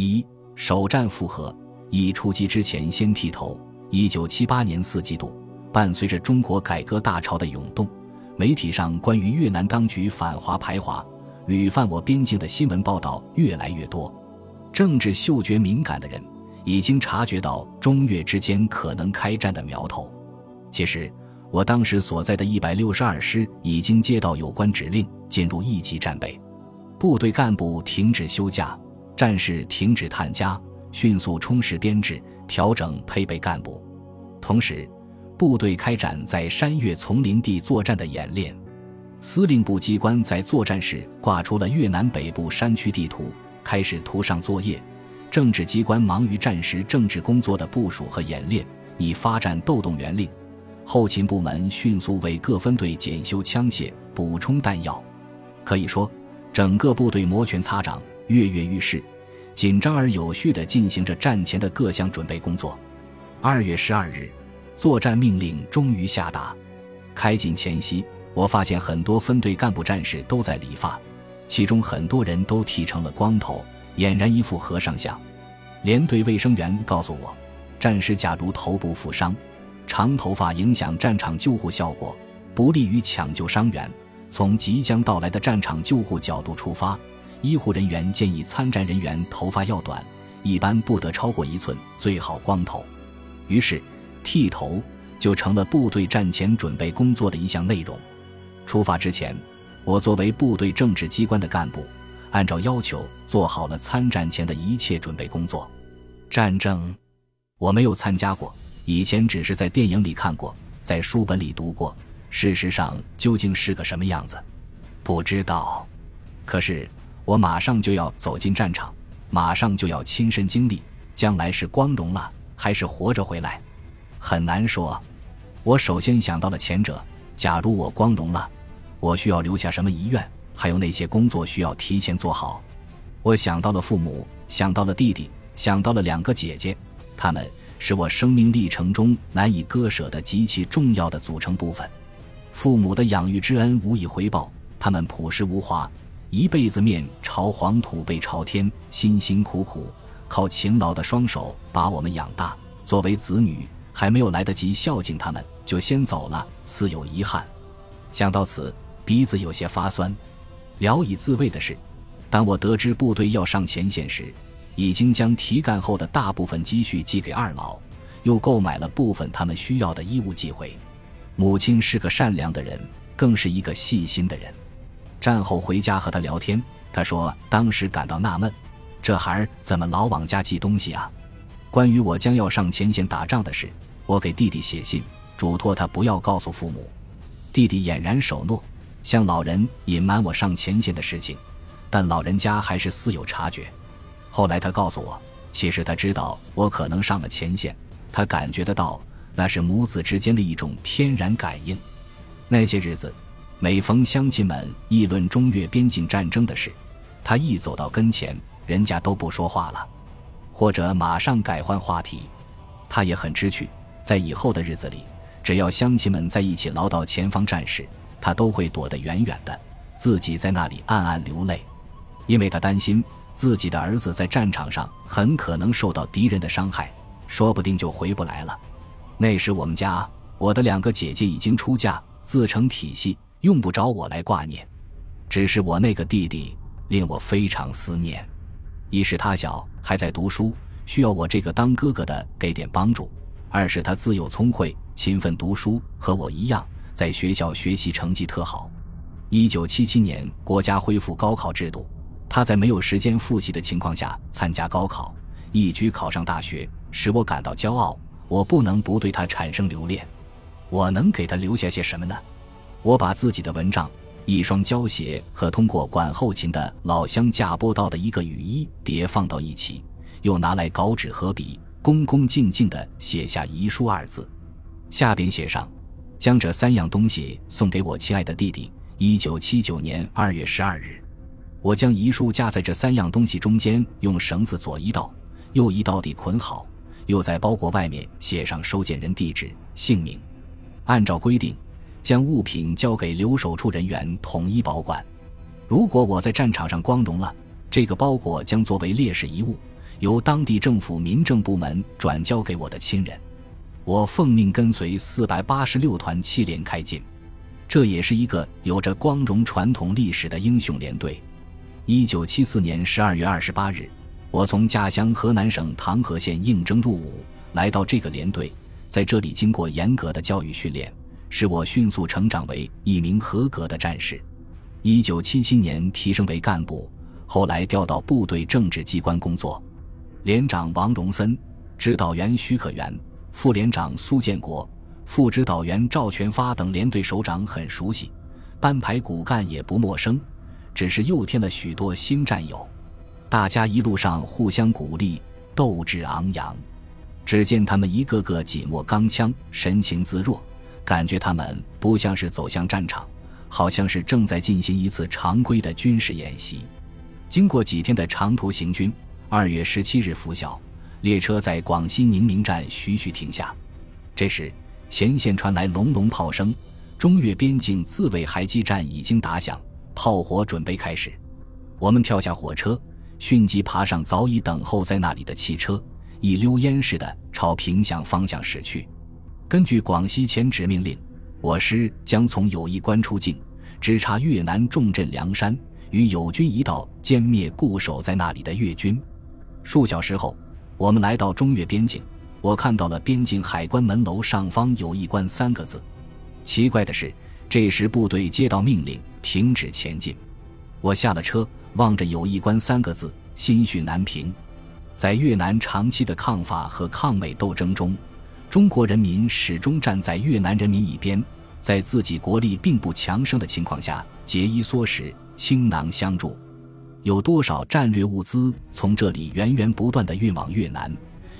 一首战复合，一出击之前先剃头。一九七八年四季度，伴随着中国改革大潮的涌动，媒体上关于越南当局反华排华、屡犯我边境的新闻报道越来越多。政治嗅觉敏感的人已经察觉到中越之间可能开战的苗头。其实，我当时所在的一百六十二师已经接到有关指令，进入一级战备，部队干部停止休假，战士停止探家，迅速充实编制。调整配备干部，同时，部队开展在山岳丛林地作战的演练。司令部机关在作战时挂出了越南北部山区地图，开始图上作业。政治机关忙于战时政治工作的部署和演练，以发战斗动员令。后勤部门迅速为各分队检修枪械、补充弹药。可以说，整个部队摩拳擦掌，跃跃欲试。紧张而有序地进行着战前的各项准备工作。二月十二日，作战命令终于下达。开进前夕，我发现很多分队干部战士都在理发，其中很多人都剃成了光头，俨然一副和尚相。连队卫生员告诉我，战士假如头部负伤，长头发影响战场救护效果，不利于抢救伤员。从即将到来的战场救护角度出发。医护人员建议参战人员头发要短，一般不得超过一寸，最好光头。于是，剃头就成了部队战前准备工作的一项内容。出发之前，我作为部队政治机关的干部，按照要求做好了参战前的一切准备工作。战争，我没有参加过，以前只是在电影里看过，在书本里读过。事实上，究竟是个什么样子，不知道。可是。我马上就要走进战场，马上就要亲身经历，将来是光荣了，还是活着回来，很难说。我首先想到了前者，假如我光荣了，我需要留下什么遗愿，还有那些工作需要提前做好。我想到了父母，想到了弟弟，想到了两个姐姐，他们是我生命历程中难以割舍的极其重要的组成部分。父母的养育之恩无以回报，他们朴实无华。一辈子面朝黄土背朝天，辛辛苦苦靠勤劳的双手把我们养大。作为子女，还没有来得及孝敬他们，就先走了，似有遗憾。想到此，鼻子有些发酸。聊以自慰的是，当我得知部队要上前线时，已经将提干后的大部分积蓄寄给二老，又购买了部分他们需要的衣物寄回。母亲是个善良的人，更是一个细心的人。战后回家和他聊天，他说当时感到纳闷，这孩儿怎么老往家寄东西啊？关于我将要上前线打仗的事，我给弟弟写信，嘱托他不要告诉父母。弟弟俨然守诺，向老人隐瞒我上前线的事情，但老人家还是似有察觉。后来他告诉我，其实他知道我可能上了前线，他感觉得到，那是母子之间的一种天然感应。那些日子。每逢乡亲们议论中越边境战争的事，他一走到跟前，人家都不说话了，或者马上改换话题。他也很知趣，在以后的日子里，只要乡亲们在一起唠叨前方战事，他都会躲得远远的，自己在那里暗暗流泪，因为他担心自己的儿子在战场上很可能受到敌人的伤害，说不定就回不来了。那时我们家，我的两个姐姐已经出嫁，自成体系。用不着我来挂念，只是我那个弟弟令我非常思念。一是他小，还在读书，需要我这个当哥哥的给点帮助；二是他自幼聪慧，勤奋读书，和我一样，在学校学习成绩特好。一九七七年，国家恢复高考制度，他在没有时间复习的情况下参加高考，一举考上大学，使我感到骄傲。我不能不对他产生留恋。我能给他留下些什么呢？我把自己的蚊帐、一双胶鞋和通过管后勤的老乡架拨到的一个雨衣叠放到一起，又拿来稿纸和笔，恭恭敬敬地写下遗书二字，下边写上：“将这三样东西送给我亲爱的弟弟。”一九七九年二月十二日，我将遗书夹在这三样东西中间，用绳子左一道、右一道地捆好，又在包裹外面写上收件人地址、姓名。按照规定。将物品交给留守处人员统一保管。如果我在战场上光荣了，这个包裹将作为烈士遗物，由当地政府民政部门转交给我的亲人。我奉命跟随四百八十六团七连开进，这也是一个有着光荣传统历史的英雄连队。一九七四年十二月二十八日，我从家乡河南省唐河县应征入伍，来到这个连队，在这里经过严格的教育训练，使我迅速成长为一名合格的战士。一九七七年提升为干部，后来调到部队政治机关工作。连长王荣森，指导员徐可元。副连长苏建国、副指导员赵全发等连队首长很熟悉，班排骨干也不陌生，只是又添了许多新战友。大家一路上互相鼓励，斗志昂扬。只见他们一个个紧握钢枪，神情自若，感觉他们不像是走向战场，好像是正在进行一次常规的军事演习。经过几天的长途行军，二月十七日拂晓。列车在广西宁明站徐徐停下，这时前线传来隆隆炮声，中越边境自卫还击战已经打响，炮火准备开始。我们跳下火车，迅即爬上早已等候在那里的汽车，一溜烟似的朝平祥方向驶去。根据广西前指命令，我师将从友谊关出境，直插越南重镇梁山，与友军一道歼灭固守在那里的越军。数小时后。我们来到中越边境，我看到了边境海关门楼上方有一关三个字。奇怪的是，这时部队接到命令停止前进。我下了车，望着友谊关三个字，心绪难平。在越南长期的抗法和抗美斗争中，中国人民始终站在越南人民一边，在自己国力并不强盛的情况下，节衣缩食，倾囊相助。有多少战略物资从这里源源不断地运往越南？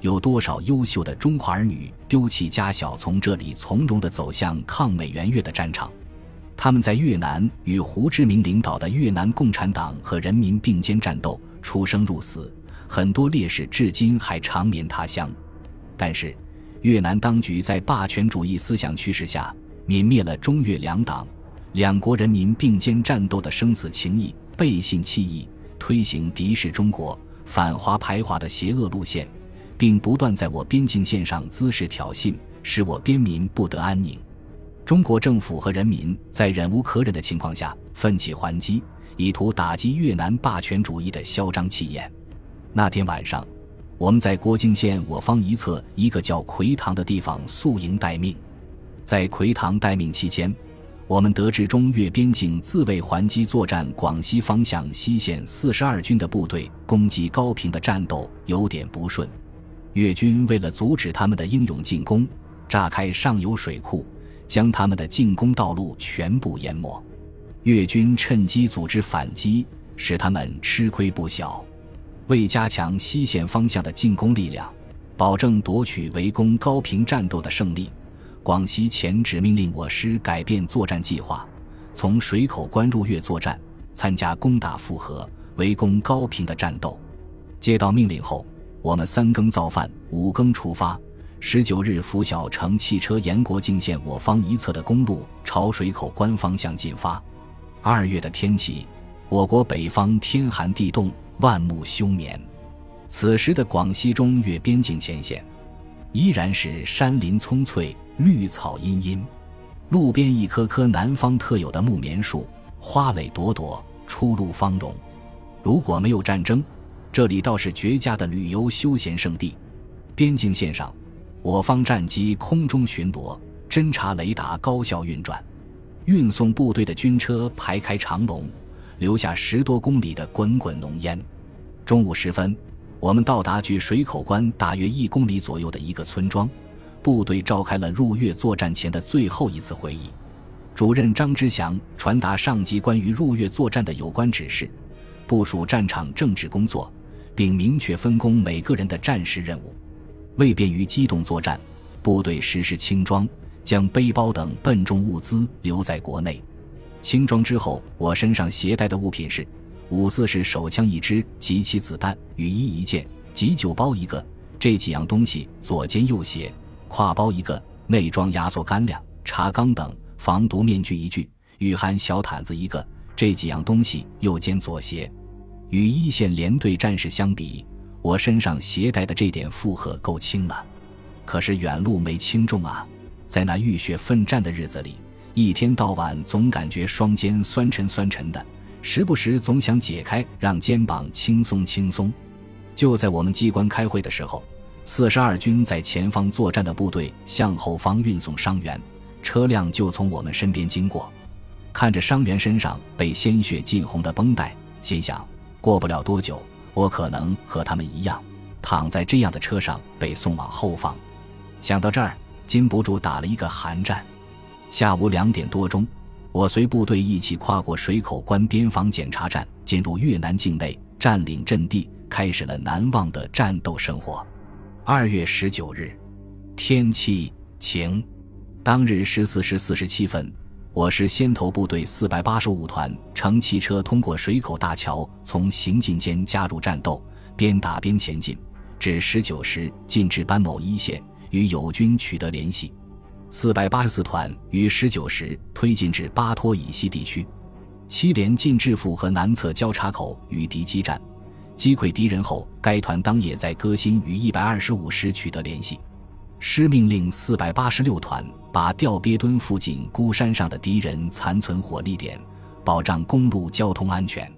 有多少优秀的中华儿女丢弃家小，从这里从容地走向抗美援越的战场？他们在越南与胡志明领导的越南共产党和人民并肩战斗，出生入死，很多烈士至今还长眠他乡。但是，越南当局在霸权主义思想驱使下，泯灭了中越两党、两国人民并肩战斗的生死情谊。背信弃义，推行敌视中国、反华排华的邪恶路线，并不断在我边境线上滋事挑衅，使我边民不得安宁。中国政府和人民在忍无可忍的情况下，奋起还击，以图打击越南霸权主义的嚣张气焰。那天晚上，我们在国境线我方一侧一个叫奎塘的地方宿营待命。在奎塘待命期间。我们得知中越边境自卫还击作战广西方向西线四十二军的部队攻击高平的战斗有点不顺，越军为了阻止他们的英勇进攻，炸开上游水库，将他们的进攻道路全部淹没。越军趁机组织反击，使他们吃亏不小。为加强西线方向的进攻力量，保证夺取围攻高平战斗的胜利。广西前指命令我师改变作战计划，从水口关入越作战，参加攻打复河、围攻高平的战斗。接到命令后，我们三更造饭，五更出发。十九日拂晓，乘汽车沿国境线我方一侧的公路朝水口关方向进发。二月的天气，我国北方天寒地冻，万木休眠。此时的广西中越边境前线，依然是山林葱翠。绿草茵茵，路边一棵棵南方特有的木棉树，花蕾朵朵，初露芳容。如果没有战争，这里倒是绝佳的旅游休闲胜地。边境线上，我方战机空中巡逻，侦察雷达高效运转，运送部队的军车排开长龙，留下十多公里的滚滚浓烟。中午时分，我们到达距水口关大约一公里左右的一个村庄。部队召开了入越作战前的最后一次会议，主任张之祥传达上级关于入越作战的有关指示，部署战场政治工作，并明确分工每个人的战时任务。为便于机动作战，部队实施轻装，将背包等笨重物资留在国内。轻装之后，我身上携带的物品是：五四式手枪一支及其子弹、雨衣一件、急救包一个。这几样东西左肩右斜。挎包一个，内装压缩干粮、茶缸等；防毒面具一具，御寒小毯子一个。这几样东西右肩左斜。与一线连队战士相比，我身上携带的这点负荷够轻了，可是远路没轻重啊！在那浴血奋战的日子里，一天到晚总感觉双肩酸沉酸沉的，时不时总想解开，让肩膀轻松轻松。就在我们机关开会的时候，四十二军在前方作战的部队向后方运送伤员，车辆就从我们身边经过。看着伤员身上被鲜血浸红的绷带，心想：过不了多久，我可能和他们一样，躺在这样的车上被送往后方。想到这儿，禁不住打了一个寒战。下午两点多钟，我随部队一起跨过水口关边防检查站，进入越南境内，占领阵地，开始了难忘的战斗生活。二月十九日，天气晴。当日十四时四十七分。我是先头部队四百八十五团乘汽车通过水口大桥，从行进间加入战斗，边打边前进，至十九时进至班某一线，与友军取得联系。四百八十四团于十九时推进至巴托以西地区，七连进至府河南侧交叉口与敌激战，击溃敌人后，该团当夜在歌新与一百二十五师取得联系。师命令四百八十六团把吊鳖墩附近孤山上的敌人残存火力点，保障公路交通安全。